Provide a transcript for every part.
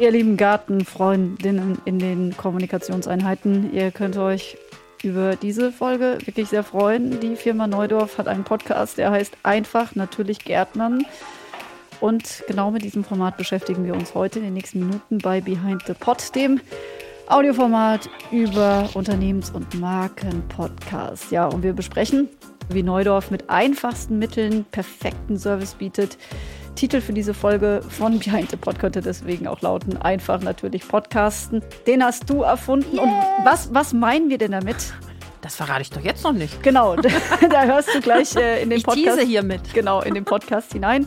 Ihr lieben Gartenfreundinnen in den Kommunikationseinheiten, ihr könnt euch über diese Folge wirklich sehr freuen. Die Firma Neudorf hat einen Podcast, der heißt Einfach natürlich Gärtnern. Und genau mit diesem Format beschäftigen wir uns heute in den nächsten Minuten bei Behind the Pot, dem Audioformat über Unternehmens- und Markenpodcasts. Ja, und wir besprechen, wie Neudorf mit einfachsten Mitteln perfekten Service bietet, Titel für diese Folge von Behind the Pod könnte deswegen auch lauten, einfach natürlich Podcasten. Den hast du erfunden. Yeah. Und was, was meinen wir denn damit? Das verrate ich doch jetzt noch nicht. Genau, da hörst du gleich äh, in den ich Podcast. Ich hier mit. Genau, in den Podcast hinein.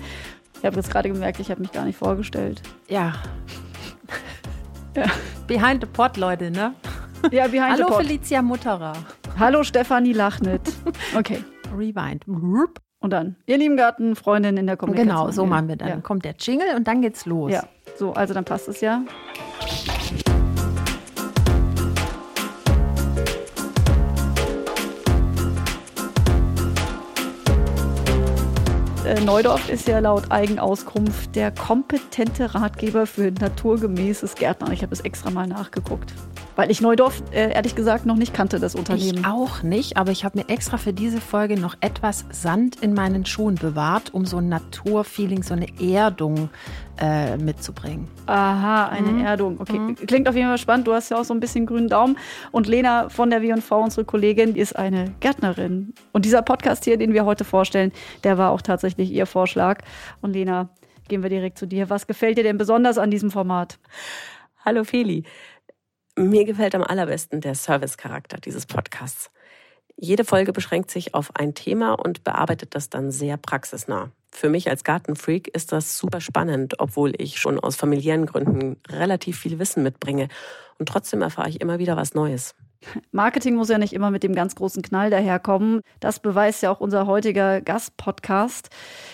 Ich habe jetzt gerade gemerkt, ich habe mich gar nicht vorgestellt. Ja. ja. Behind the Pod, Leute, ne? Ja, Behind Hallo the Pod. Felicia Mutterer. Hallo Stefanie Lachnet. Okay. Rewind. Und dann, ihr lieben Gartenfreundinnen in der Kommunikation. Genau, so machen wir dann. Ja. Kommt der Jingle und dann geht's los. Ja, so, also dann passt es ja. Äh, Neudorf ist ja laut Eigenauskunft der kompetente Ratgeber für naturgemäßes Gärtnern. Ich habe es extra mal nachgeguckt. Weil ich Neudorf äh, ehrlich gesagt noch nicht kannte, das Unternehmen. Ich auch nicht, aber ich habe mir extra für diese Folge noch etwas Sand in meinen Schuhen bewahrt, um so ein Naturfeeling, so eine Erdung äh, mitzubringen. Aha, eine mhm. Erdung. Okay, mhm. klingt auf jeden Fall spannend. Du hast ja auch so ein bisschen grünen Daumen. Und Lena von der W&V, unsere Kollegin, ist eine Gärtnerin. Und dieser Podcast hier, den wir heute vorstellen, der war auch tatsächlich ihr Vorschlag. Und Lena, gehen wir direkt zu dir. Was gefällt dir denn besonders an diesem Format? Hallo Feli. Mir gefällt am allerbesten der Service-Charakter dieses Podcasts. Jede Folge beschränkt sich auf ein Thema und bearbeitet das dann sehr praxisnah. Für mich als Gartenfreak ist das super spannend, obwohl ich schon aus familiären Gründen relativ viel Wissen mitbringe. Und trotzdem erfahre ich immer wieder was Neues. Marketing muss ja nicht immer mit dem ganz großen Knall daherkommen. Das beweist ja auch unser heutiger Gastpodcast,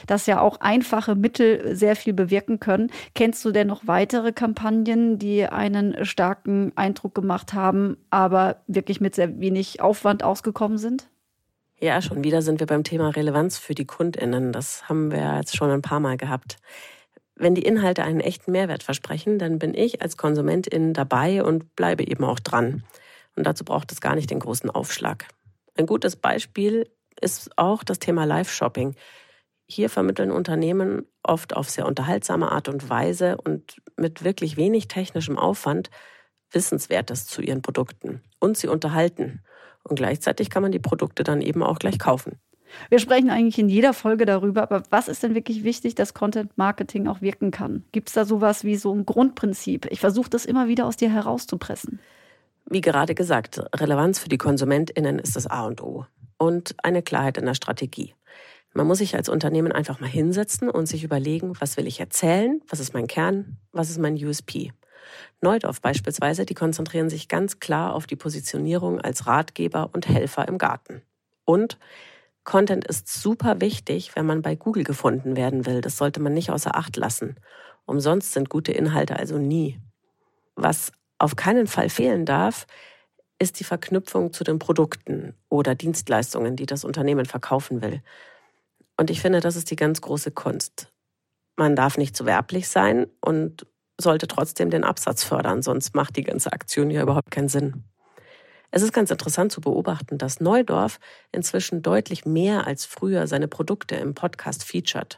dass ja auch einfache Mittel sehr viel bewirken können. Kennst du denn noch weitere Kampagnen, die einen starken Eindruck gemacht haben, aber wirklich mit sehr wenig Aufwand ausgekommen sind? Ja, schon wieder sind wir beim Thema Relevanz für die Kundinnen. Das haben wir jetzt schon ein paar Mal gehabt. Wenn die Inhalte einen echten Mehrwert versprechen, dann bin ich als Konsumentin dabei und bleibe eben auch dran. Und dazu braucht es gar nicht den großen Aufschlag. Ein gutes Beispiel ist auch das Thema Live-Shopping. Hier vermitteln Unternehmen oft auf sehr unterhaltsame Art und Weise und mit wirklich wenig technischem Aufwand Wissenswertes zu ihren Produkten. Und sie unterhalten. Und gleichzeitig kann man die Produkte dann eben auch gleich kaufen. Wir sprechen eigentlich in jeder Folge darüber, aber was ist denn wirklich wichtig, dass Content Marketing auch wirken kann? Gibt es da sowas wie so ein Grundprinzip? Ich versuche das immer wieder aus dir herauszupressen. Wie gerade gesagt, Relevanz für die KonsumentInnen ist das A und O. Und eine Klarheit in der Strategie. Man muss sich als Unternehmen einfach mal hinsetzen und sich überlegen, was will ich erzählen, was ist mein Kern, was ist mein USP. Neudorf beispielsweise, die konzentrieren sich ganz klar auf die Positionierung als Ratgeber und Helfer im Garten. Und Content ist super wichtig, wenn man bei Google gefunden werden will. Das sollte man nicht außer Acht lassen. Umsonst sind gute Inhalte also nie. Was auf keinen Fall fehlen darf, ist die Verknüpfung zu den Produkten oder Dienstleistungen, die das Unternehmen verkaufen will. Und ich finde, das ist die ganz große Kunst. Man darf nicht zu werblich sein und sollte trotzdem den Absatz fördern, sonst macht die ganze Aktion ja überhaupt keinen Sinn. Es ist ganz interessant zu beobachten, dass Neudorf inzwischen deutlich mehr als früher seine Produkte im Podcast featured.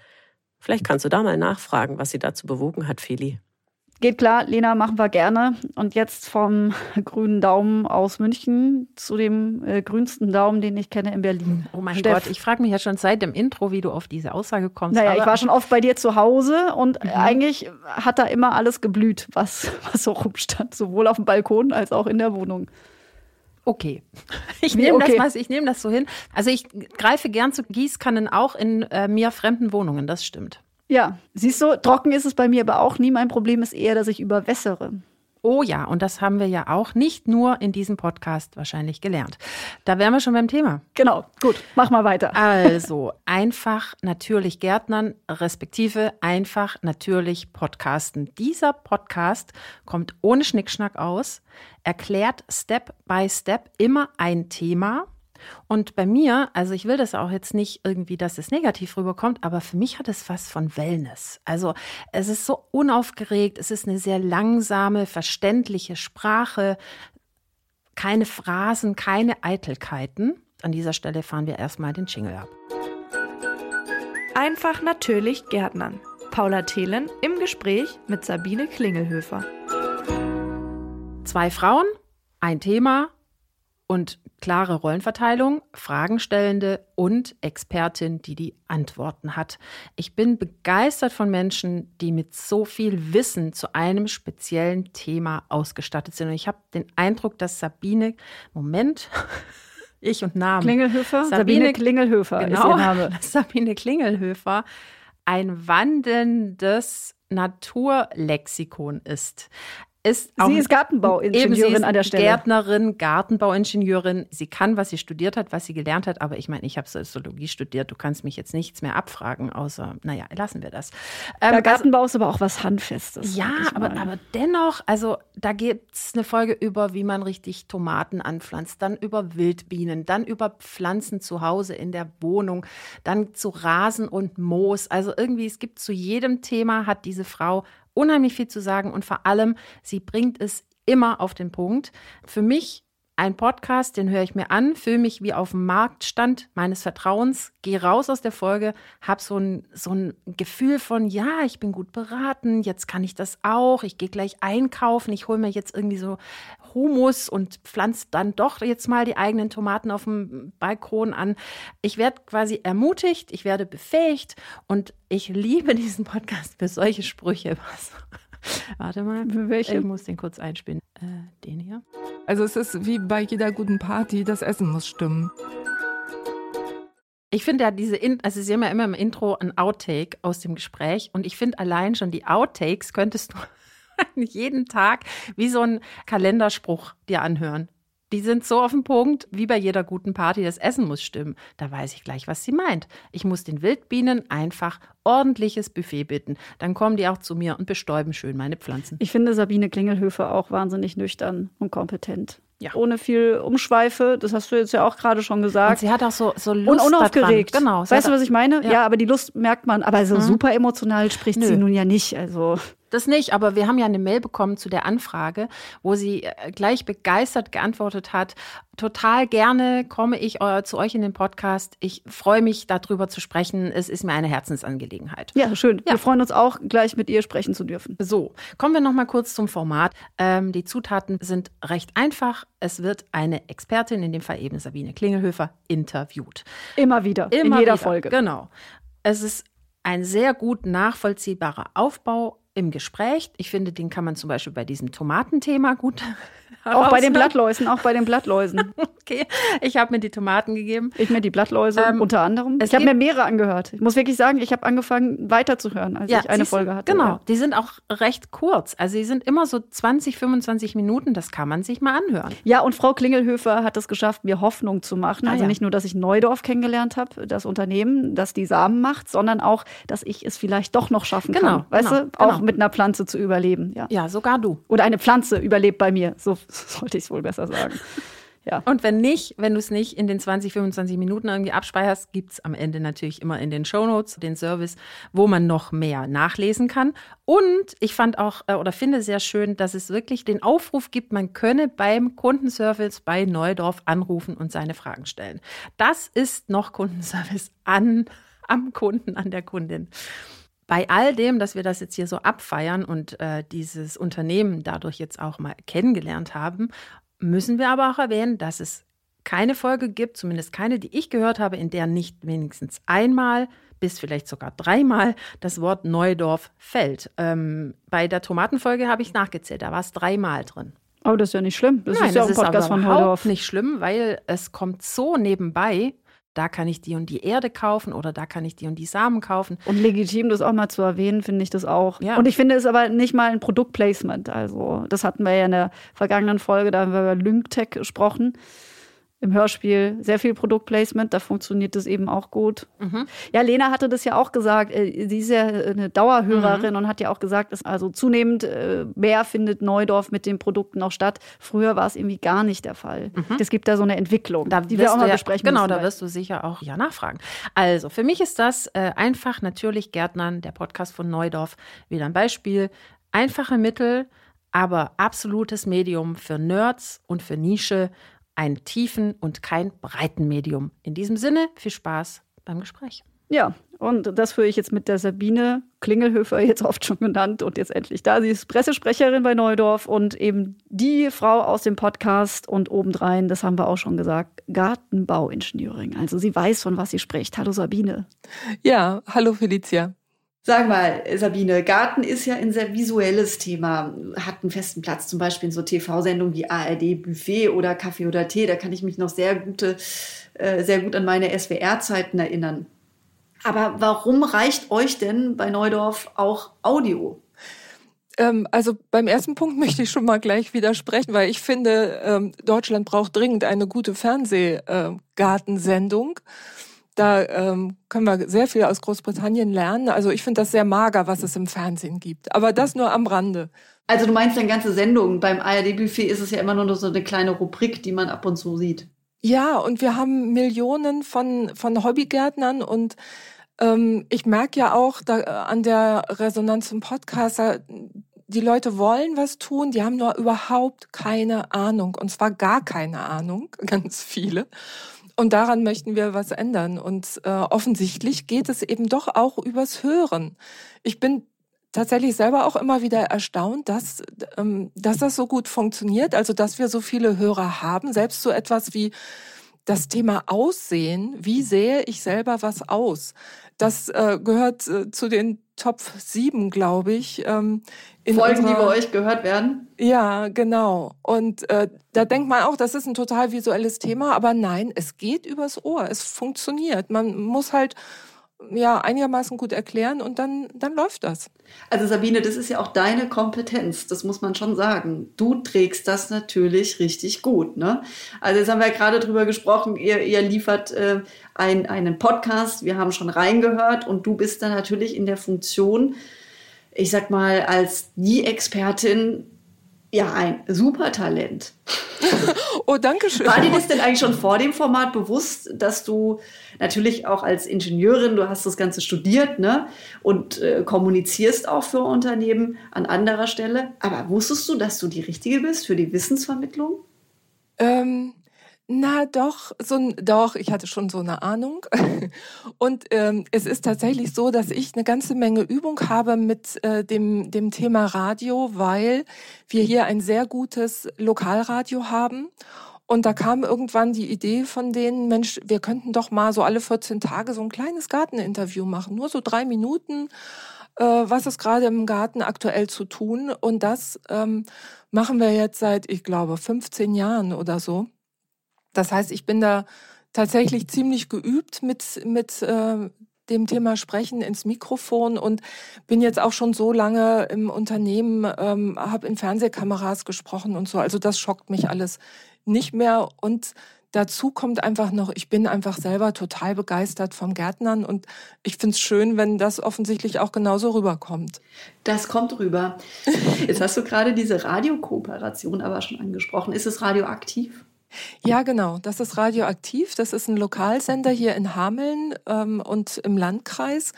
Vielleicht kannst du da mal nachfragen, was sie dazu bewogen hat, Feli. Geht klar, Lena, machen wir gerne. Und jetzt vom grünen Daumen aus München zu dem äh, grünsten Daumen, den ich kenne in Berlin. Oh mein Steff. Gott, ich frage mich ja schon seit dem Intro, wie du auf diese Aussage kommst. Naja, ich war schon oft bei dir zu Hause und mhm. eigentlich hat da immer alles geblüht, was, was so rumstand, sowohl auf dem Balkon als auch in der Wohnung. Okay. Ich nehme okay. das, nehm das so hin. Also ich greife gern zu Gießkannen auch in äh, mir fremden Wohnungen, das stimmt. Ja, siehst du, trocken ist es bei mir aber auch nie. Mein Problem ist eher, dass ich überwässere. Oh ja, und das haben wir ja auch nicht nur in diesem Podcast wahrscheinlich gelernt. Da wären wir schon beim Thema. Genau, gut, mach mal weiter. Also, einfach natürlich Gärtnern, respektive einfach natürlich Podcasten. Dieser Podcast kommt ohne Schnickschnack aus, erklärt Step by Step immer ein Thema Und bei mir, also ich will das auch jetzt nicht irgendwie, dass es negativ rüberkommt, aber für mich hat es was von Wellness. Also es ist so unaufgeregt, es ist eine sehr langsame, verständliche Sprache, keine Phrasen, keine Eitelkeiten. An dieser Stelle fahren wir erstmal den Jingle ab. Einfach natürlich Gärtnern. Paula Thelen im Gespräch mit Sabine Klingelhöfer. Zwei Frauen, ein Thema und klare Rollenverteilung, Fragenstellende und Expertin, die die Antworten hat. Ich bin begeistert von Menschen, die mit so viel Wissen zu einem speziellen Thema ausgestattet sind. Und ich habe den Eindruck, dass Sabine, Moment, ich und Namen. Klingelhöfer? Sabine, Sabine Klingelhöfer genau, ist ihr Name. Sabine Klingelhöfer ein wandelndes Naturlexikon ist ist auch sie ist Gartenbauingenieurin an der Stelle. Gärtnerin, Gartenbauingenieurin. Sie kann, was sie studiert hat, was sie gelernt hat. Aber ich meine, ich habe Soziologie studiert. Du kannst mich jetzt nichts mehr abfragen, außer, naja, lassen wir das. Ähm, Der Gartenbau also, ist aber auch was Handfestes. Ja, aber, aber dennoch, also da gibt es eine Folge über, wie man richtig Tomaten anpflanzt, dann über Wildbienen, dann über Pflanzen zu Hause in der Wohnung, dann zu Rasen und Moos. Also irgendwie, es gibt zu jedem Thema, hat diese Frau unheimlich viel zu sagen und vor allem, sie bringt es immer auf den Punkt. Für mich ein Podcast, den höre ich mir an, fühle mich wie auf dem Marktstand meines Vertrauens, gehe raus aus der Folge, habe so ein, so ein Gefühl von, ja, ich bin gut beraten, jetzt kann ich das auch, ich gehe gleich einkaufen, ich hole mir jetzt irgendwie so Humus und pflanze dann doch jetzt mal die eigenen Tomaten auf dem Balkon an. Ich werde quasi ermutigt, ich werde befähigt und ich liebe diesen Podcast für solche Sprüche. Warte mal, welche? Ich muss den kurz einspielen. Äh, den hier. Also es ist wie bei jeder guten Party, das Essen muss stimmen. Ich finde ja diese, In also Sie haben ja immer im Intro ein Outtake aus dem Gespräch und ich finde allein schon die Outtakes könntest du jeden Tag wie so ein Kalenderspruch dir anhören. Die sind so auf den Punkt, wie bei jeder guten Party, das Essen muss stimmen. Da weiß ich gleich, was sie meint. Ich muss den Wildbienen einfach ordentliches Buffet bitten. Dann kommen die auch zu mir und bestäuben schön meine Pflanzen. Ich finde Sabine Klingelhöfer auch wahnsinnig nüchtern und kompetent. Ja. Ohne viel Umschweife, das hast du jetzt ja auch gerade schon gesagt. Und sie hat auch so, so Lust Und unaufgeregt. Daran. Genau. Weißt du, was ich meine? Ja. ja. aber die Lust merkt man. Aber so mhm. super emotional spricht Nö. sie nun ja nicht. Also. Das nicht, aber wir haben ja eine Mail bekommen zu der Anfrage, wo sie äh, gleich begeistert geantwortet hat. Total gerne komme ich äh, zu euch in den Podcast. Ich freue mich, darüber zu sprechen. Es ist mir eine Herzensangelegenheit. Ja, schön. Ja. Wir freuen uns auch, gleich mit ihr sprechen zu dürfen. So, kommen wir noch mal kurz zum Format. Ähm, die Zutaten sind recht einfach. Es wird eine Expertin, in dem Fall eben Sabine Klingelhöfer, interviewt. Immer wieder, Immer in jeder wieder. Folge. Genau. Es ist ein sehr gut nachvollziehbarer Aufbau im Gespräch. Ich finde, den kann man zum Beispiel bei diesem Tomatenthema gut auch bei den Blattläusen, auch bei den Blattläusen. okay, ich habe mir die Tomaten gegeben. Ich mir die Blattläuse ähm, unter anderem. Ich habe mir mehrere angehört. Ich muss wirklich sagen, ich habe angefangen weiterzuhören, als ja, ich eine Folge hatte. Genau, ja. die sind auch recht kurz. Also die sind immer so 20, 25 Minuten, das kann man sich mal anhören. Ja, und Frau Klingelhöfer hat es geschafft, mir Hoffnung zu machen. Ah, also ja. nicht nur, dass ich Neudorf kennengelernt habe, das Unternehmen, das die Samen macht, sondern auch, dass ich es vielleicht doch noch schaffen genau, kann. Weißt genau, du, auch genau. mit einer Pflanze zu überleben. Ja. ja, sogar du. Oder eine Pflanze überlebt bei mir. So sollte ich es wohl besser sagen. Ja. Und wenn nicht, wenn du es nicht in den 20, 25 Minuten irgendwie abspeicherst, gibt es am Ende natürlich immer in den Shownotes den Service, wo man noch mehr nachlesen kann. Und ich fand auch äh, oder finde sehr schön, dass es wirklich den Aufruf gibt, man könne beim Kundenservice bei Neudorf anrufen und seine Fragen stellen. Das ist noch Kundenservice an, am Kunden, an der Kundin bei all dem, dass wir das jetzt hier so abfeiern und äh, dieses Unternehmen dadurch jetzt auch mal kennengelernt haben, müssen wir aber auch erwähnen, dass es keine Folge gibt, zumindest keine, die ich gehört habe, in der nicht wenigstens einmal bis vielleicht sogar dreimal das Wort Neudorf fällt. Ähm, bei der Tomatenfolge habe ich nachgezählt, da war es dreimal drin. Aber das ist ja nicht schlimm. Das Nein, ist ja auch ein Podcast von Neudorf. nicht schlimm, weil es kommt so nebenbei, da kann ich die und die Erde kaufen oder da kann ich die und die Samen kaufen. Und legitim, das auch mal zu erwähnen, finde ich das auch. Ja. Und ich finde es aber nicht mal ein Produktplacement. Also, das hatten wir ja in der vergangenen Folge, da haben wir über LyncTech gesprochen. Im Hörspiel sehr viel Produktplacement, da funktioniert das eben auch gut. Mhm. Ja, Lena hatte das ja auch gesagt, äh, sie ist ja eine Dauerhörerin mhm. und hat ja auch gesagt, dass also zunehmend äh, mehr findet Neudorf mit den Produkten auch statt. Früher war es irgendwie gar nicht der Fall. Mhm. Es gibt da so eine Entwicklung, da die wir auch mal ja, besprechen Genau, da wirst du sicher auch ja nachfragen. Also, für mich ist das äh, einfach natürlich Gärtnern, der Podcast von Neudorf, wieder ein Beispiel. Einfache Mittel, aber absolutes Medium für Nerds und für Nische ein tiefen und kein breiten Medium. In diesem Sinne, viel Spaß beim Gespräch. Ja, und das führe ich jetzt mit der Sabine Klingelhöfer, jetzt oft schon genannt und jetzt endlich da. Sie ist Pressesprecherin bei Neudorf und eben die Frau aus dem Podcast und obendrein, das haben wir auch schon gesagt, Gartenbauingenieurin. Also sie weiß, von was sie spricht. Hallo Sabine. Ja, hallo Felicia. Sag mal, Sabine, Garten ist ja ein sehr visuelles Thema, hat einen festen Platz, zum Beispiel in so TV-Sendungen wie ARD Buffet oder Kaffee oder Tee. Da kann ich mich noch sehr, gute, äh, sehr gut an meine SWR-Zeiten erinnern. Aber warum reicht euch denn bei Neudorf auch Audio? Ähm, also beim ersten Punkt möchte ich schon mal gleich widersprechen, weil ich finde, ähm, Deutschland braucht dringend eine gute Fernsehgartensendung. Äh, da ähm, können wir sehr viel aus Großbritannien lernen. Also ich finde das sehr mager, was es im Fernsehen gibt. Aber das nur am Rande. Also du meinst eine ganze Sendung. Beim ARD-Buffet ist es ja immer nur so eine kleine Rubrik, die man ab und zu sieht. Ja, und wir haben Millionen von, von Hobbygärtnern und ähm, ich merke ja auch da, äh, an der Resonanz im Podcast, die Leute wollen was tun, die haben nur überhaupt keine Ahnung. Und zwar gar keine Ahnung, ganz viele. Und daran möchten wir was ändern. Und äh, offensichtlich geht es eben doch auch übers Hören. Ich bin tatsächlich selber auch immer wieder erstaunt, dass, ähm, dass das so gut funktioniert. Also, dass wir so viele Hörer haben. Selbst so etwas wie das Thema Aussehen. Wie sehe ich selber was aus? Das äh, gehört äh, zu den Top 7, glaube ich. Ähm, Folgen, unserer, die bei euch gehört werden? Ja, genau. Und äh, da denkt man auch, das ist ein total visuelles Thema, aber nein, es geht übers Ohr. Es funktioniert. Man muss halt ja einigermaßen gut erklären und dann, dann läuft das. Also Sabine, das ist ja auch deine Kompetenz, das muss man schon sagen. Du trägst das natürlich richtig gut. Ne? Also jetzt haben wir ja gerade drüber gesprochen, ihr, ihr liefert äh, ein, einen Podcast, wir haben schon reingehört und du bist da natürlich in der Funktion, ich sag mal, als die Expertin ja ein super Talent. oh, danke schön. War dir das denn eigentlich schon vor dem Format bewusst, dass du natürlich auch als Ingenieurin, du hast das Ganze studiert, ne? Und äh, kommunizierst auch für Unternehmen an anderer Stelle. Aber wusstest du, dass du die Richtige bist für die Wissensvermittlung? Ähm, na doch, so doch, ich hatte schon so eine Ahnung. Und ähm, es ist tatsächlich so, dass ich eine ganze Menge Übung habe mit äh, dem, dem Thema Radio, weil wir hier ein sehr gutes Lokalradio haben. Und da kam irgendwann die Idee von denen, Mensch, wir könnten doch mal so alle 14 Tage so ein kleines Garteninterview machen, nur so drei Minuten. Äh, was ist gerade im Garten aktuell zu tun? Und das ähm, machen wir jetzt seit, ich glaube, 15 Jahren oder so. Das heißt, ich bin da tatsächlich ziemlich geübt mit, mit äh, dem Thema Sprechen ins Mikrofon und bin jetzt auch schon so lange im Unternehmen, ähm, habe in Fernsehkameras gesprochen und so. Also das schockt mich alles nicht mehr. Und dazu kommt einfach noch, ich bin einfach selber total begeistert vom Gärtnern und ich finde es schön, wenn das offensichtlich auch genauso rüberkommt. Das kommt rüber. Jetzt hast du gerade diese Radiokooperation aber schon angesprochen. Ist es radioaktiv? Ja, genau. Das ist radioaktiv. Das ist ein Lokalsender hier in Hameln ähm, und im Landkreis.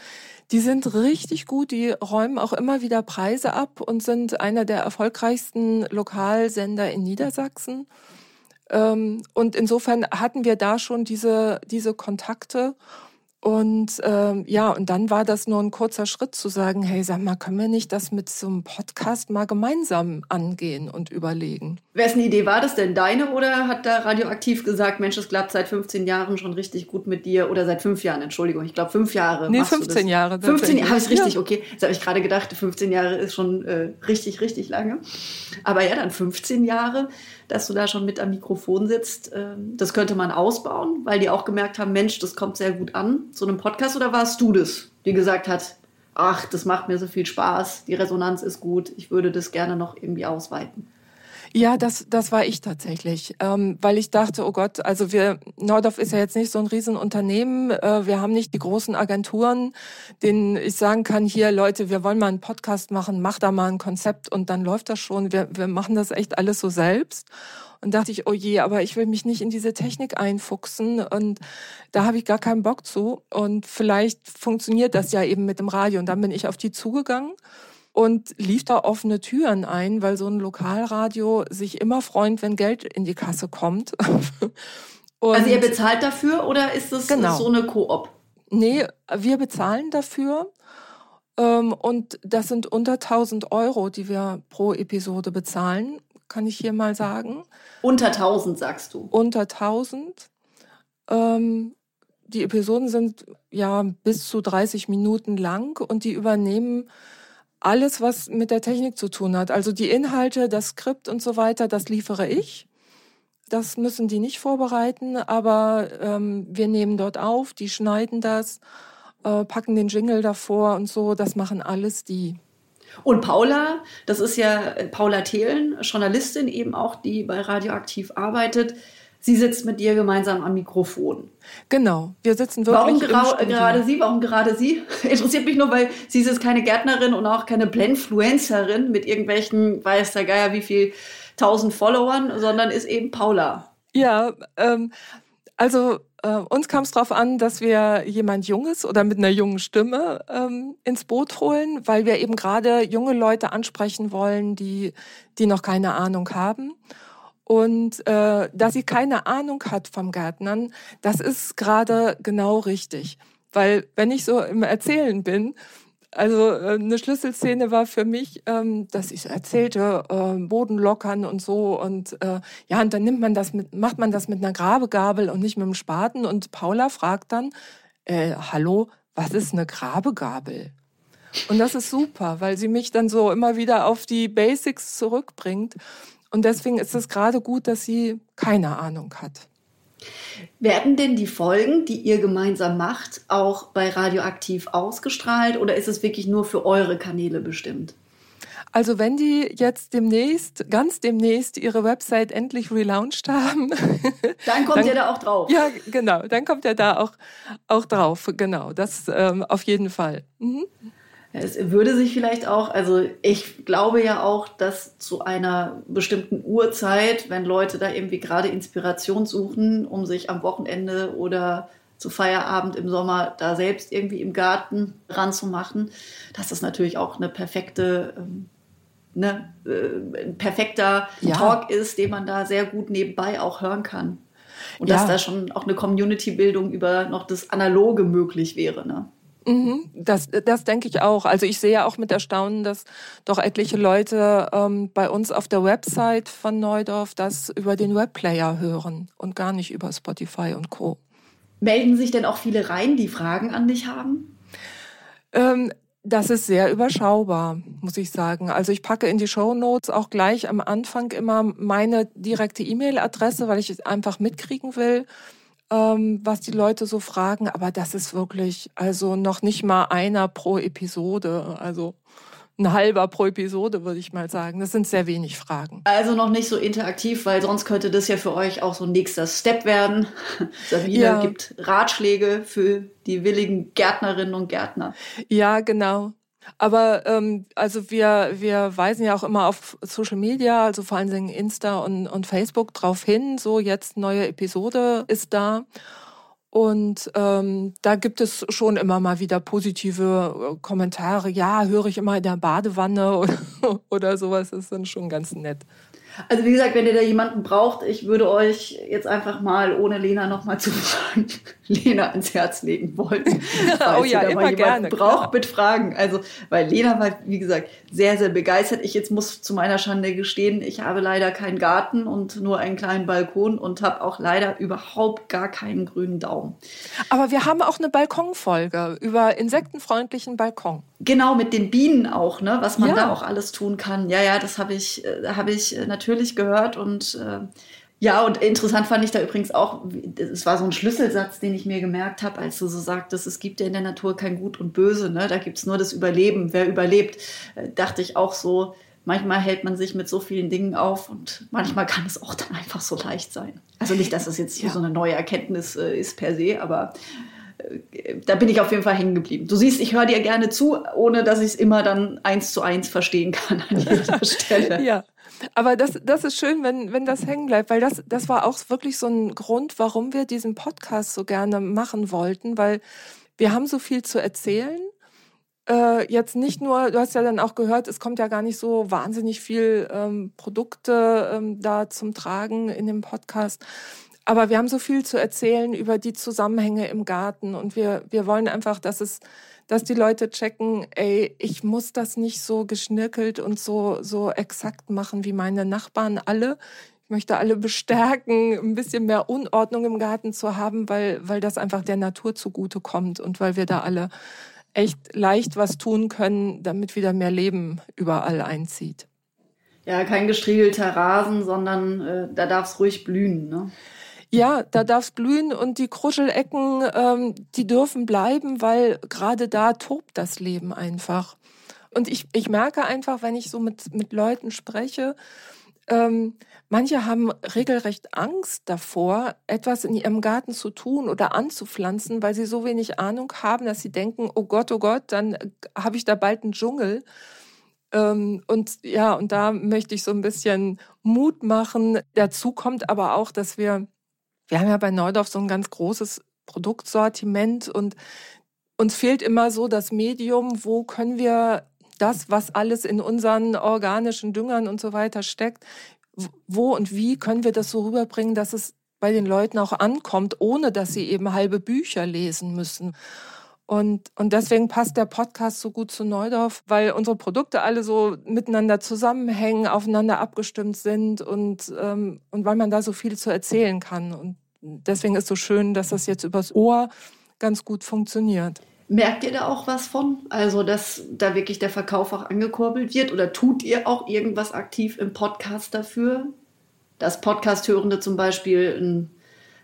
Die sind richtig gut. Die räumen auch immer wieder Preise ab und sind einer der erfolgreichsten Lokalsender in Niedersachsen. Ähm, und insofern hatten wir da schon diese, diese Kontakte und ähm, ja, und dann war das nur ein kurzer Schritt zu sagen, hey, sag mal, können wir nicht das mit so einem Podcast mal gemeinsam angehen und überlegen? Wessen Idee war das denn? Deine oder hat da Radioaktiv gesagt, Mensch, es klappt seit 15 Jahren schon richtig gut mit dir oder seit fünf Jahren, Entschuldigung, ich glaube fünf Jahre. Nee, 15 Jahre. 15 Jahre, habe ich richtig, ja. okay. Jetzt habe ich gerade gedacht, 15 Jahre ist schon äh, richtig, richtig lange. Aber ja, dann 15 Jahre dass du da schon mit am Mikrofon sitzt. Ähm, das könnte man ausbauen, weil die auch gemerkt haben, Mensch, das kommt sehr gut an, so einem Podcast. Oder warst du das, die gesagt hat, ach, das macht mir so viel Spaß, die Resonanz ist gut, ich würde das gerne noch irgendwie ausweiten? Ja, das, das war ich tatsächlich, ähm, weil ich dachte, oh Gott, also wir, Nordorf ist ja jetzt nicht so ein Riesenunternehmen, äh, wir haben nicht die großen Agenturen, denen ich sagen kann, hier Leute, wir wollen mal einen Podcast machen, mach da mal ein Konzept und dann läuft das schon. Wir, wir machen das echt alles so selbst. Und dachte ich, oh je, aber ich will mich nicht in diese Technik einfuchsen und da habe ich gar keinen Bock zu. Und vielleicht funktioniert das ja eben mit dem Radio. Und dann bin ich auf die zugegangen und lief da offene Türen ein, weil so ein Lokalradio sich immer freut, wenn Geld in die Kasse kommt. also ihr bezahlt dafür oder ist das genau. so eine Koop? Nee, wir bezahlen dafür. Ähm, und das sind unter 1000 Euro, die wir pro Episode bezahlen, kann ich hier mal sagen. Unter 1000 sagst du? Unter 1000. Ähm, die Episoden sind ja bis zu 30 Minuten lang und die übernehmen alles, was mit der Technik zu tun hat. Also die Inhalte, das Skript und so weiter, das liefere ich. Das müssen die nicht vorbereiten, aber ähm, wir nehmen dort auf, die schneiden das, äh, packen den Jingle davor und so. Das machen alles die. Und Paula, das ist ja Paula Thelen, Journalistin eben auch, die bei Radioaktiv arbeitet. Sie sitzt mit dir gemeinsam am Mikrofon. Genau, wir sitzen wirklich. Warum gerade Sie? Warum gerade Sie? Interessiert mich nur, weil sie ist keine Gärtnerin und auch keine Blendfluencerin mit irgendwelchen, weiß der Geier, wie viel tausend Followern, sondern ist eben Paula. Ja, ähm, also äh, uns kam es darauf an, dass wir jemand Junges oder mit einer jungen Stimme ähm, ins Boot holen, weil wir eben gerade junge Leute ansprechen wollen, die, die noch keine Ahnung haben. Und äh, dass sie keine Ahnung hat vom Gärtnern, das ist gerade genau richtig. Weil wenn ich so im Erzählen bin, also äh, eine Schlüsselszene war für mich, ähm, dass ich erzählte, äh, Boden lockern und so und äh, ja und dann nimmt man das mit, macht man das mit einer Grabegabel und nicht mit einem Spaten und Paula fragt dann, äh, hallo, was ist eine Grabegabel? Und das ist super, weil sie mich dann so immer wieder auf die Basics zurückbringt. Und deswegen ist es gerade gut, dass sie keine Ahnung hat. Werden denn die Folgen, die ihr gemeinsam macht, auch bei Radioaktiv ausgestrahlt oder ist es wirklich nur für eure Kanäle bestimmt? Also wenn die jetzt demnächst, ganz demnächst ihre Website endlich relaunched haben. Dann kommt dann, ihr da auch drauf. Ja, genau. Dann kommt er da auch, auch drauf. Genau. Das ähm, auf jeden Fall. Mhm. Es würde sich vielleicht auch, also ich glaube ja auch, dass zu einer bestimmten Uhrzeit, wenn Leute da irgendwie gerade Inspiration suchen, um sich am Wochenende oder zu Feierabend im Sommer da selbst irgendwie im Garten ranzumachen, dass das natürlich auch eine perfekte, ähm, ne, äh, ein perfekter ja. Talk ist, den man da sehr gut nebenbei auch hören kann. Und ja. dass da schon auch eine Community-Bildung über noch das Analoge möglich wäre. Ne? Mhm, das, das denke ich auch. Also ich sehe auch mit Erstaunen, dass doch etliche Leute ähm, bei uns auf der Website von Neudorf das über den Webplayer hören und gar nicht über Spotify und Co. Melden sich denn auch viele rein, die Fragen an dich haben? Ähm, das ist sehr überschaubar, muss ich sagen. Also ich packe in die Show Notes auch gleich am Anfang immer meine direkte E-Mail-Adresse, weil ich es einfach mitkriegen will ähm, was die Leute so fragen, aber das ist wirklich, also noch nicht mal einer pro Episode, also ein halber pro Episode, würde ich mal sagen. Das sind sehr wenig Fragen. Also noch nicht so interaktiv, weil sonst könnte das ja für euch auch so ein nächster Step werden. Sabine ja. gibt Ratschläge für die willigen Gärtnerinnen und Gärtner. Ja, genau. Aber ähm, also wir, wir weisen ja auch immer auf Social Media, also vor allen Dingen Insta und, und Facebook drauf hin. So jetzt neue Episode ist da. Und ähm, da gibt es schon immer mal wieder positive äh, Kommentare. Ja, höre ich immer in der Badewanne oder, oder sowas. Das ist dann schon ganz nett. Also wie gesagt, wenn ihr da jemanden braucht, ich würde euch jetzt einfach mal, ohne Lena nochmal zu fragen, Lena ans Herz legen wollen. oh ja, immer mal gerne. braucht mit Fragen. Also, weil Lena war, wie gesagt, sehr, sehr begeistert. Ich jetzt muss zu meiner Schande gestehen, ich habe leider keinen Garten und nur einen kleinen Balkon und habe auch leider überhaupt gar keinen grünen Daumen. Aber wir haben auch eine Balkonfolge über insektenfreundlichen Balkon. Genau, mit den Bienen auch, ne? was man ja. da auch alles tun kann. Ja, ja, das habe ich, äh, hab ich äh, natürlich gehört und äh, ja, und interessant fand ich da übrigens auch, es war so ein Schlüsselsatz, den ich mir gemerkt habe, als du so sagtest, es gibt ja in der Natur kein Gut und Böse, ne? da gibt es nur das Überleben, wer überlebt, äh, dachte ich auch so, manchmal hält man sich mit so vielen Dingen auf und manchmal kann es auch dann einfach so leicht sein. Also nicht, dass das jetzt hier ja. so eine neue Erkenntnis äh, ist per se, aber da bin ich auf jeden Fall hängen geblieben. Du siehst, ich höre dir gerne zu, ohne dass ich es immer dann eins zu eins verstehen kann an jeder Stelle. Ja. Aber das, das ist schön, wenn, wenn das hängen bleibt, weil das, das war auch wirklich so ein Grund, warum wir diesen Podcast so gerne machen wollten, weil wir haben so viel zu erzählen äh, jetzt nicht nur, du hast ja dann auch gehört, es kommt ja gar nicht so wahnsinnig viel ähm, Produkte ähm, da zum Tragen in dem Podcast. Aber wir haben so viel zu erzählen über die Zusammenhänge im Garten und wir, wir wollen einfach, dass es, dass die Leute checken, ey, ich muss das nicht so geschnirkelt und so, so exakt machen wie meine Nachbarn alle. Ich möchte alle bestärken, ein bisschen mehr Unordnung im Garten zu haben, weil, weil das einfach der Natur zugute kommt und weil wir da alle echt leicht was tun können, damit wieder mehr Leben überall einzieht. Ja, kein gestriegelter Rasen, sondern äh, da darf es ruhig blühen. Ne? Ja, da darf es blühen und die Kruschelecken, ähm, die dürfen bleiben, weil gerade da tobt das Leben einfach. Und ich, ich merke einfach, wenn ich so mit, mit Leuten spreche, ähm, manche haben regelrecht Angst davor, etwas in ihrem Garten zu tun oder anzupflanzen, weil sie so wenig Ahnung haben, dass sie denken, oh Gott, oh Gott, dann äh, habe ich da bald einen Dschungel. Ähm, und ja, und da möchte ich so ein bisschen Mut machen. Dazu kommt aber auch, dass wir, wir haben ja bei Neudorf so ein ganz großes Produktsortiment und uns fehlt immer so das Medium, wo können wir das, was alles in unseren organischen Düngern und so weiter steckt, wo und wie können wir das so rüberbringen, dass es bei den Leuten auch ankommt, ohne dass sie eben halbe Bücher lesen müssen. Und, und deswegen passt der Podcast so gut zu Neudorf, weil unsere Produkte alle so miteinander zusammenhängen, aufeinander abgestimmt sind und, ähm, und weil man da so viel zu erzählen kann. Und deswegen ist so schön, dass das jetzt übers Ohr ganz gut funktioniert. Merkt ihr da auch was von? Also, dass da wirklich der Verkauf auch angekurbelt wird? Oder tut ihr auch irgendwas aktiv im Podcast dafür? Dass Podcast-Hörende zum Beispiel einen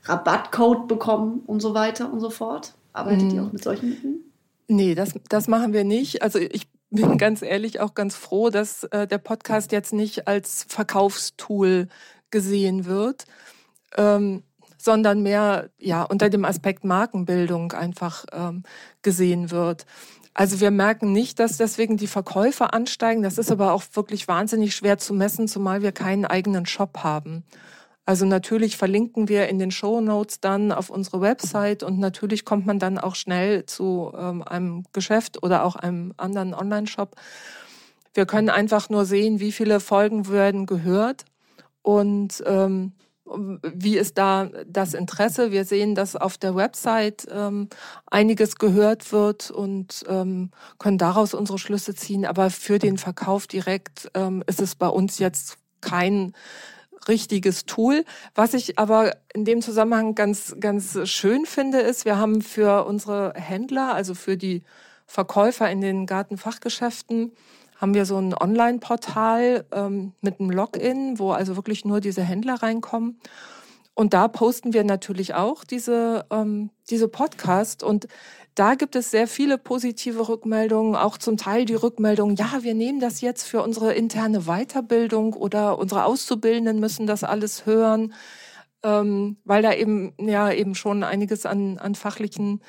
Rabattcode bekommen und so weiter und so fort? Arbeitet hm. ihr auch mit solchen Mitteln? Nee, das, das machen wir nicht. Also ich bin ganz ehrlich auch ganz froh, dass äh, der Podcast jetzt nicht als Verkaufstool gesehen wird. Ähm, sondern mehr ja unter dem Aspekt Markenbildung einfach ähm, gesehen wird. Also wir merken nicht, dass deswegen die Verkäufe ansteigen. Das ist aber auch wirklich wahnsinnig schwer zu messen, zumal wir keinen eigenen Shop haben. Also natürlich verlinken wir in den Show Notes dann auf unsere Website und natürlich kommt man dann auch schnell zu ähm, einem Geschäft oder auch einem anderen Online-Shop. Wir können einfach nur sehen, wie viele Folgen werden gehört und ähm, wie ist da das Interesse? Wir sehen, dass auf der Website ähm, einiges gehört wird und ähm, können daraus unsere Schlüsse ziehen. Aber für den Verkauf direkt ähm, ist es bei uns jetzt kein richtiges Tool. Was ich aber in dem Zusammenhang ganz, ganz schön finde, ist, wir haben für unsere Händler, also für die Verkäufer in den Gartenfachgeschäften, haben wir so ein Online-Portal ähm, mit einem Login, wo also wirklich nur diese Händler reinkommen. Und da posten wir natürlich auch diese, ähm, diese Podcast. Und da gibt es sehr viele positive Rückmeldungen, auch zum Teil die Rückmeldung, ja, wir nehmen das jetzt für unsere interne Weiterbildung oder unsere Auszubildenden müssen das alles hören, ähm, weil da eben, ja, eben schon einiges an, an fachlichen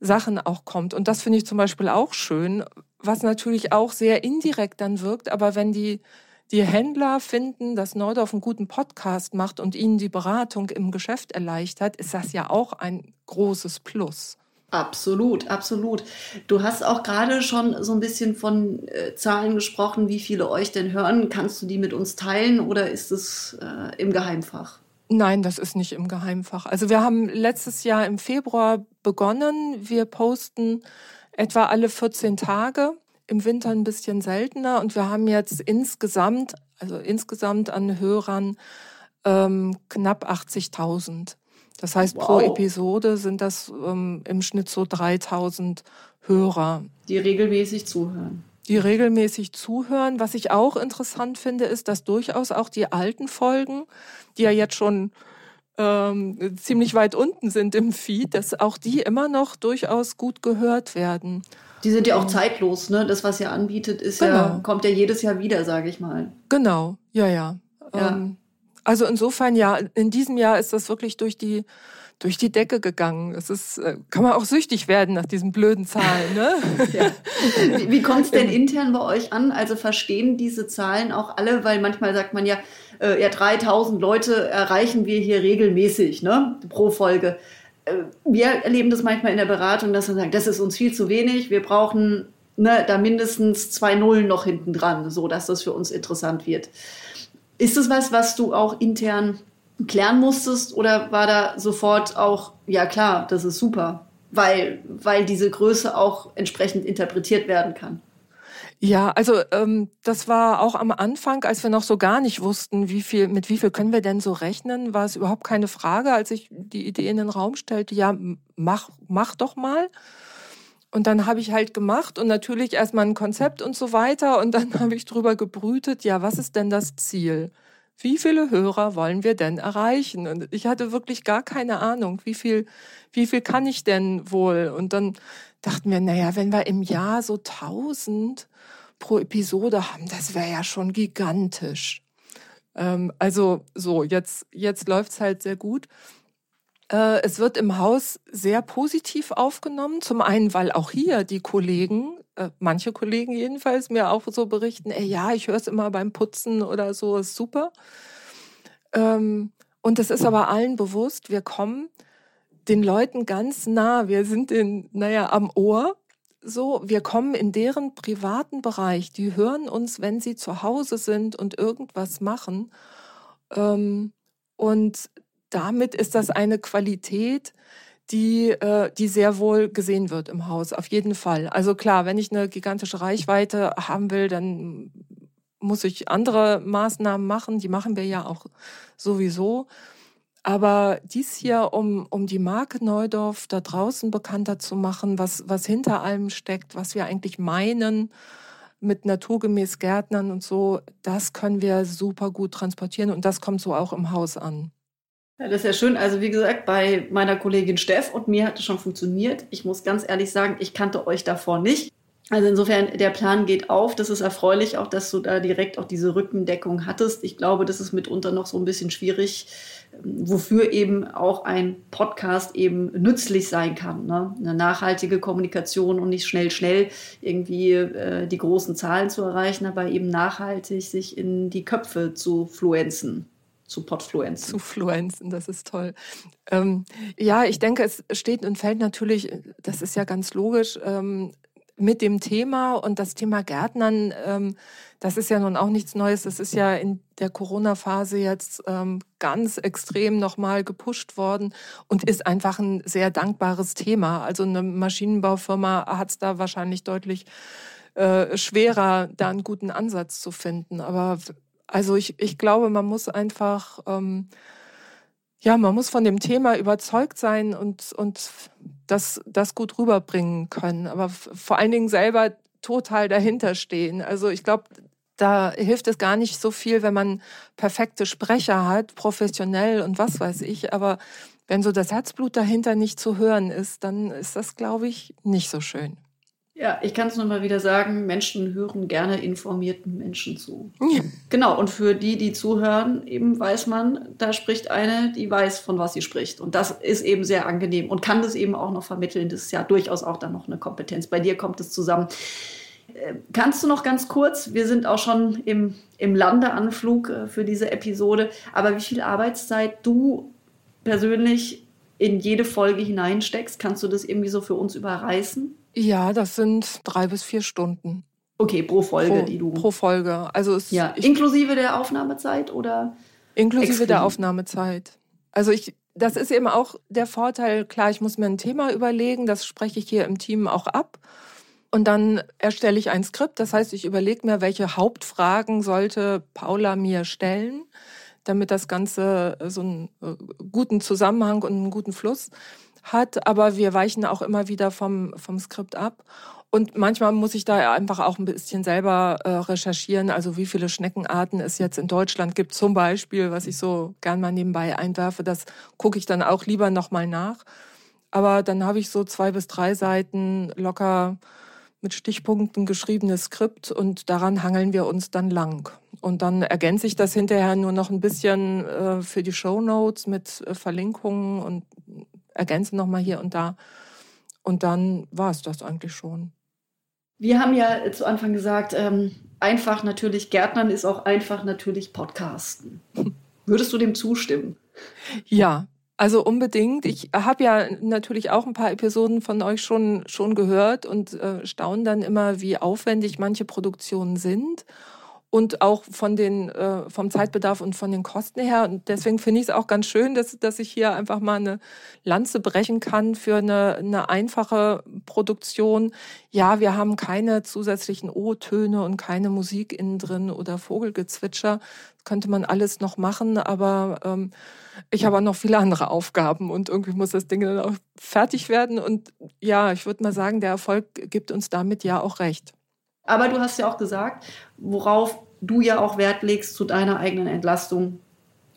Sachen auch kommt. Und das finde ich zum Beispiel auch schön, was natürlich auch sehr indirekt dann wirkt. Aber wenn die, die Händler finden, dass Neudorf einen guten Podcast macht und ihnen die Beratung im Geschäft erleichtert, ist das ja auch ein großes Plus. Absolut, absolut. Du hast auch gerade schon so ein bisschen von äh, Zahlen gesprochen, wie viele euch denn hören. Kannst du die mit uns teilen oder ist es äh, im Geheimfach? Nein, das ist nicht im Geheimfach. Also wir haben letztes Jahr im Februar begonnen. Wir posten etwa alle 14 Tage, im Winter ein bisschen seltener. Und wir haben jetzt insgesamt, also insgesamt an Hörern ähm, knapp 80.000. Das heißt, wow. pro Episode sind das ähm, im Schnitt so 3000 Hörer. Die regelmäßig zuhören. Die regelmäßig zuhören. Was ich auch interessant finde, ist, dass durchaus auch die alten Folgen, die ja jetzt schon ähm, ziemlich weit unten sind im Feed, dass auch die immer noch durchaus gut gehört werden. Die sind ja auch zeitlos, ne? Das, was ihr anbietet, ist genau. ja, kommt ja jedes Jahr wieder, sage ich mal. Genau, ja, ja. ja. Ähm, also insofern, ja, in diesem Jahr ist das wirklich durch die durch die Decke gegangen. Es ist, äh, kann man auch süchtig werden nach diesen blöden Zahlen. Ne? ja. Wie, wie kommt es denn intern bei euch an? Also verstehen diese Zahlen auch alle? Weil manchmal sagt man ja, äh, ja 3000 Leute erreichen wir hier regelmäßig ne? pro Folge. Äh, wir erleben das manchmal in der Beratung, dass wir sagen, das ist uns viel zu wenig. Wir brauchen ne, da mindestens zwei Nullen noch hinten dran, so dass das für uns interessant wird. Ist das was, was du auch intern klären musstest oder war da sofort auch, ja klar, das ist super, weil, weil diese Größe auch entsprechend interpretiert werden kann? Ja, also ähm, das war auch am Anfang, als wir noch so gar nicht wussten, wie viel, mit wie viel können wir denn so rechnen, war es überhaupt keine Frage, als ich die Idee in den Raum stellte, ja, mach, mach doch mal. Und dann habe ich halt gemacht und natürlich erstmal ein Konzept und so weiter. Und dann habe ich drüber gebrütet, ja, was ist denn das Ziel? Wie viele Hörer wollen wir denn erreichen? Und ich hatte wirklich gar keine Ahnung, wie viel, wie viel kann ich denn wohl? Und dann dachten wir, naja, wenn wir im Jahr so tausend pro Episode haben, das wäre ja schon gigantisch. Ähm, also so, jetzt, jetzt läuft's halt sehr gut. Äh, es wird im Haus sehr positiv aufgenommen. Zum einen, weil auch hier die Kollegen, äh, manche Kollegen jedenfalls, mir auch so berichten, ey, ja, ich höre es immer beim Putzen oder so, ist super. Ähm, und es ist aber allen bewusst, wir kommen den Leuten ganz nah. Wir sind in, naja, am Ohr. So, wir kommen in deren privaten Bereich. Die hören uns, wenn sie zu Hause sind und irgendwas machen. Ähm, und damit ist das eine Qualität, die, äh, die sehr wohl gesehen wird im Haus, auf jeden Fall. Also klar, wenn ich eine gigantische Reichweite haben will, dann muss ich andere Maßnahmen machen. Die machen wir ja auch sowieso. Aber dies hier, um, um die Marke Neudorf da draußen bekannter zu machen, was, was hinter allem steckt, was wir eigentlich meinen mit naturgemäß Gärtnern und so, das können wir super gut transportieren und das kommt so auch im Haus an. Ja, das ist ja schön. Also wie gesagt, bei meiner Kollegin Steff und mir hat es schon funktioniert. Ich muss ganz ehrlich sagen, ich kannte euch davor nicht. Also insofern, der Plan geht auf. Das ist erfreulich, auch dass du da direkt auch diese Rückendeckung hattest. Ich glaube, das ist mitunter noch so ein bisschen schwierig, wofür eben auch ein Podcast eben nützlich sein kann. Ne? Eine nachhaltige Kommunikation und nicht schnell, schnell irgendwie äh, die großen Zahlen zu erreichen, aber eben nachhaltig sich in die Köpfe zu fluenzen zu Podfluenzen. Zu Fluenzen, das ist toll. Ähm, ja, ich denke, es steht und fällt natürlich, das ist ja ganz logisch, ähm, mit dem Thema und das Thema Gärtnern, ähm, das ist ja nun auch nichts Neues. Das ist ja in der Corona-Phase jetzt ähm, ganz extrem nochmal gepusht worden und ist einfach ein sehr dankbares Thema. Also eine Maschinenbaufirma hat es da wahrscheinlich deutlich äh, schwerer, da einen guten Ansatz zu finden. Aber also ich, ich glaube, man muss einfach, ähm, ja, man muss von dem Thema überzeugt sein und, und das, das gut rüberbringen können. Aber vor allen Dingen selber total dahinter stehen. Also ich glaube, da hilft es gar nicht so viel, wenn man perfekte Sprecher hat, professionell und was weiß ich. Aber wenn so das Herzblut dahinter nicht zu hören ist, dann ist das, glaube ich, nicht so schön. Ja, ich kann es nur mal wieder sagen, Menschen hören gerne informierten Menschen zu. Ja. Genau, und für die, die zuhören, eben weiß man, da spricht eine, die weiß, von was sie spricht. Und das ist eben sehr angenehm und kann das eben auch noch vermitteln. Das ist ja durchaus auch dann noch eine Kompetenz. Bei dir kommt es zusammen. Äh, kannst du noch ganz kurz, wir sind auch schon im, im Landeanflug äh, für diese Episode, aber wie viel Arbeitszeit du persönlich in jede Folge hineinsteckst, kannst du das irgendwie so für uns überreißen? Ja, das sind drei bis vier Stunden. Okay, pro Folge, pro, die du. Pro Folge. Also es, ja, ich, inklusive der Aufnahmezeit oder? Inklusive exklusiv? der Aufnahmezeit. Also ich, das ist eben auch der Vorteil. Klar, ich muss mir ein Thema überlegen. Das spreche ich hier im Team auch ab. Und dann erstelle ich ein Skript. Das heißt, ich überlege mir, welche Hauptfragen sollte Paula mir stellen, damit das Ganze so einen äh, guten Zusammenhang und einen guten Fluss hat, aber wir weichen auch immer wieder vom, vom Skript ab. Und manchmal muss ich da einfach auch ein bisschen selber äh, recherchieren, also wie viele Schneckenarten es jetzt in Deutschland gibt, zum Beispiel, was ich so gern mal nebenbei einwerfe, das gucke ich dann auch lieber nochmal nach. Aber dann habe ich so zwei bis drei Seiten locker mit Stichpunkten geschriebenes Skript und daran hangeln wir uns dann lang. Und dann ergänze ich das hinterher nur noch ein bisschen äh, für die Show Notes mit äh, Verlinkungen und ergänze nochmal hier und da. Und dann war es das eigentlich schon. Wir haben ja zu Anfang gesagt, ähm, einfach natürlich Gärtnern ist auch einfach natürlich Podcasten. Würdest du dem zustimmen? Ja, also unbedingt. Ich habe ja natürlich auch ein paar Episoden von euch schon, schon gehört und äh, staune dann immer, wie aufwendig manche Produktionen sind und auch von den, äh, vom Zeitbedarf und von den Kosten her. Und deswegen finde ich es auch ganz schön, dass, dass ich hier einfach mal eine Lanze brechen kann für eine, eine einfache Produktion. Ja, wir haben keine zusätzlichen O-Töne und keine Musik innen drin oder Vogelgezwitscher. Könnte man alles noch machen, aber ähm, ich habe auch noch viele andere Aufgaben und irgendwie muss das Ding dann auch fertig werden. Und ja, ich würde mal sagen, der Erfolg gibt uns damit ja auch recht. Aber du hast ja auch gesagt, worauf du ja auch Wert legst zu deiner eigenen Entlastung,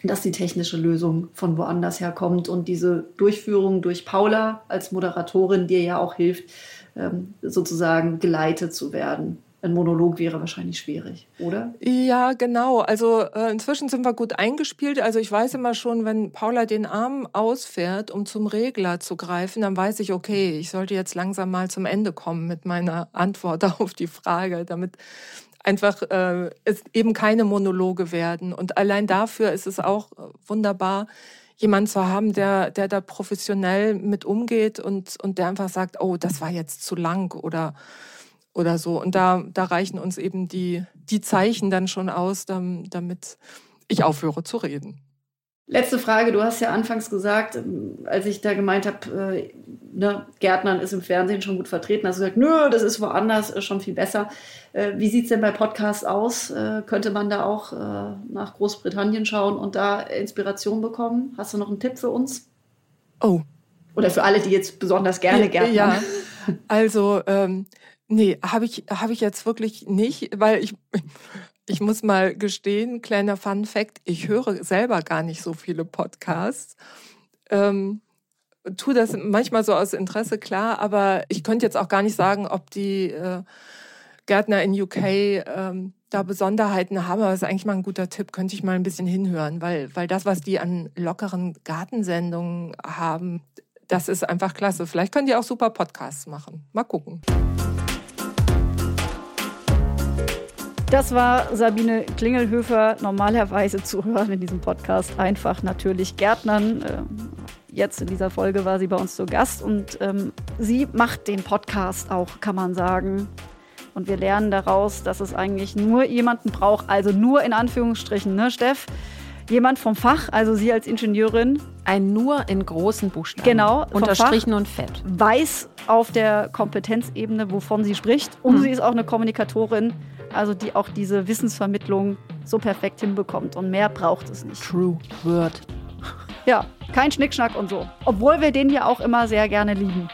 dass die technische Lösung von woanders herkommt und diese Durchführung durch Paula als Moderatorin dir ja auch hilft, ähm, sozusagen geleitet zu werden ein Monolog wäre wahrscheinlich schwierig, oder? Ja, genau. Also äh, inzwischen sind wir gut eingespielt. Also ich weiß immer schon, wenn Paula den Arm ausfährt, um zum Regler zu greifen, dann weiß ich, okay, ich sollte jetzt langsam mal zum Ende kommen mit meiner Antwort auf die Frage, damit einfach äh, es eben keine Monologe werden. Und allein dafür ist es auch wunderbar, jemanden zu haben, der, der da professionell mit umgeht und, und der einfach sagt, oh, das war jetzt zu lang oder oder so. Und da, da reichen uns eben die, die Zeichen dann schon aus, damit ich aufhöre zu reden. Letzte Frage, du hast ja anfangs gesagt, ähm, als ich da gemeint habe, äh, ne, Gärtnern ist im Fernsehen schon gut vertreten, hast du gesagt, nö, das ist woanders äh, schon viel besser. Äh, wie sieht es denn bei Podcasts aus? Äh, könnte man da auch äh, nach Großbritannien schauen und da Inspiration bekommen? Hast du noch einen Tipp für uns? Oh. Oder für alle, die jetzt besonders gerne Gärtnern? Ja, also ähm, Nee, habe ich, hab ich jetzt wirklich nicht, weil ich, ich muss mal gestehen, kleiner Fun Fact, ich höre selber gar nicht so viele Podcasts. Ähm, tu das manchmal so aus Interesse, klar, aber ich könnte jetzt auch gar nicht sagen, ob die äh, Gärtner in UK ähm, da Besonderheiten haben, aber das ist eigentlich mal ein guter Tipp, könnte ich mal ein bisschen hinhören, weil, weil das, was die an lockeren Gartensendungen haben, das ist einfach klasse. Vielleicht können die auch super Podcasts machen. Mal gucken. Das war Sabine Klingelhöfer, normalerweise zu hören in diesem Podcast. Einfach natürlich Gärtnern. Ähm, jetzt in dieser Folge war sie bei uns zu Gast und ähm, sie macht den Podcast auch, kann man sagen. Und wir lernen daraus, dass es eigentlich nur jemanden braucht, also nur in Anführungsstrichen, ne, Steff? Jemand vom Fach, also Sie als Ingenieurin. Ein nur in großen Buchstaben. Genau. Unterstrichen und fett. Weiß auf der Kompetenzebene, wovon sie spricht. Und mhm. sie ist auch eine Kommunikatorin also die auch diese Wissensvermittlung so perfekt hinbekommt. Und mehr braucht es nicht. True Word. Ja, kein Schnickschnack und so. Obwohl wir den ja auch immer sehr gerne lieben.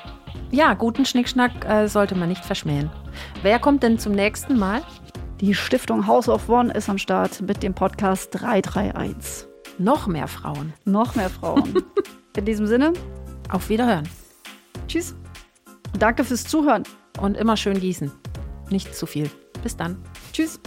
Ja, guten Schnickschnack äh, sollte man nicht verschmähen. Wer kommt denn zum nächsten Mal? Die Stiftung House of One ist am Start mit dem Podcast 331. Noch mehr Frauen. Noch mehr Frauen. In diesem Sinne, auf Wiederhören. Tschüss. Danke fürs Zuhören. Und immer schön gießen. Nicht zu viel. Bis dann. Tschüss.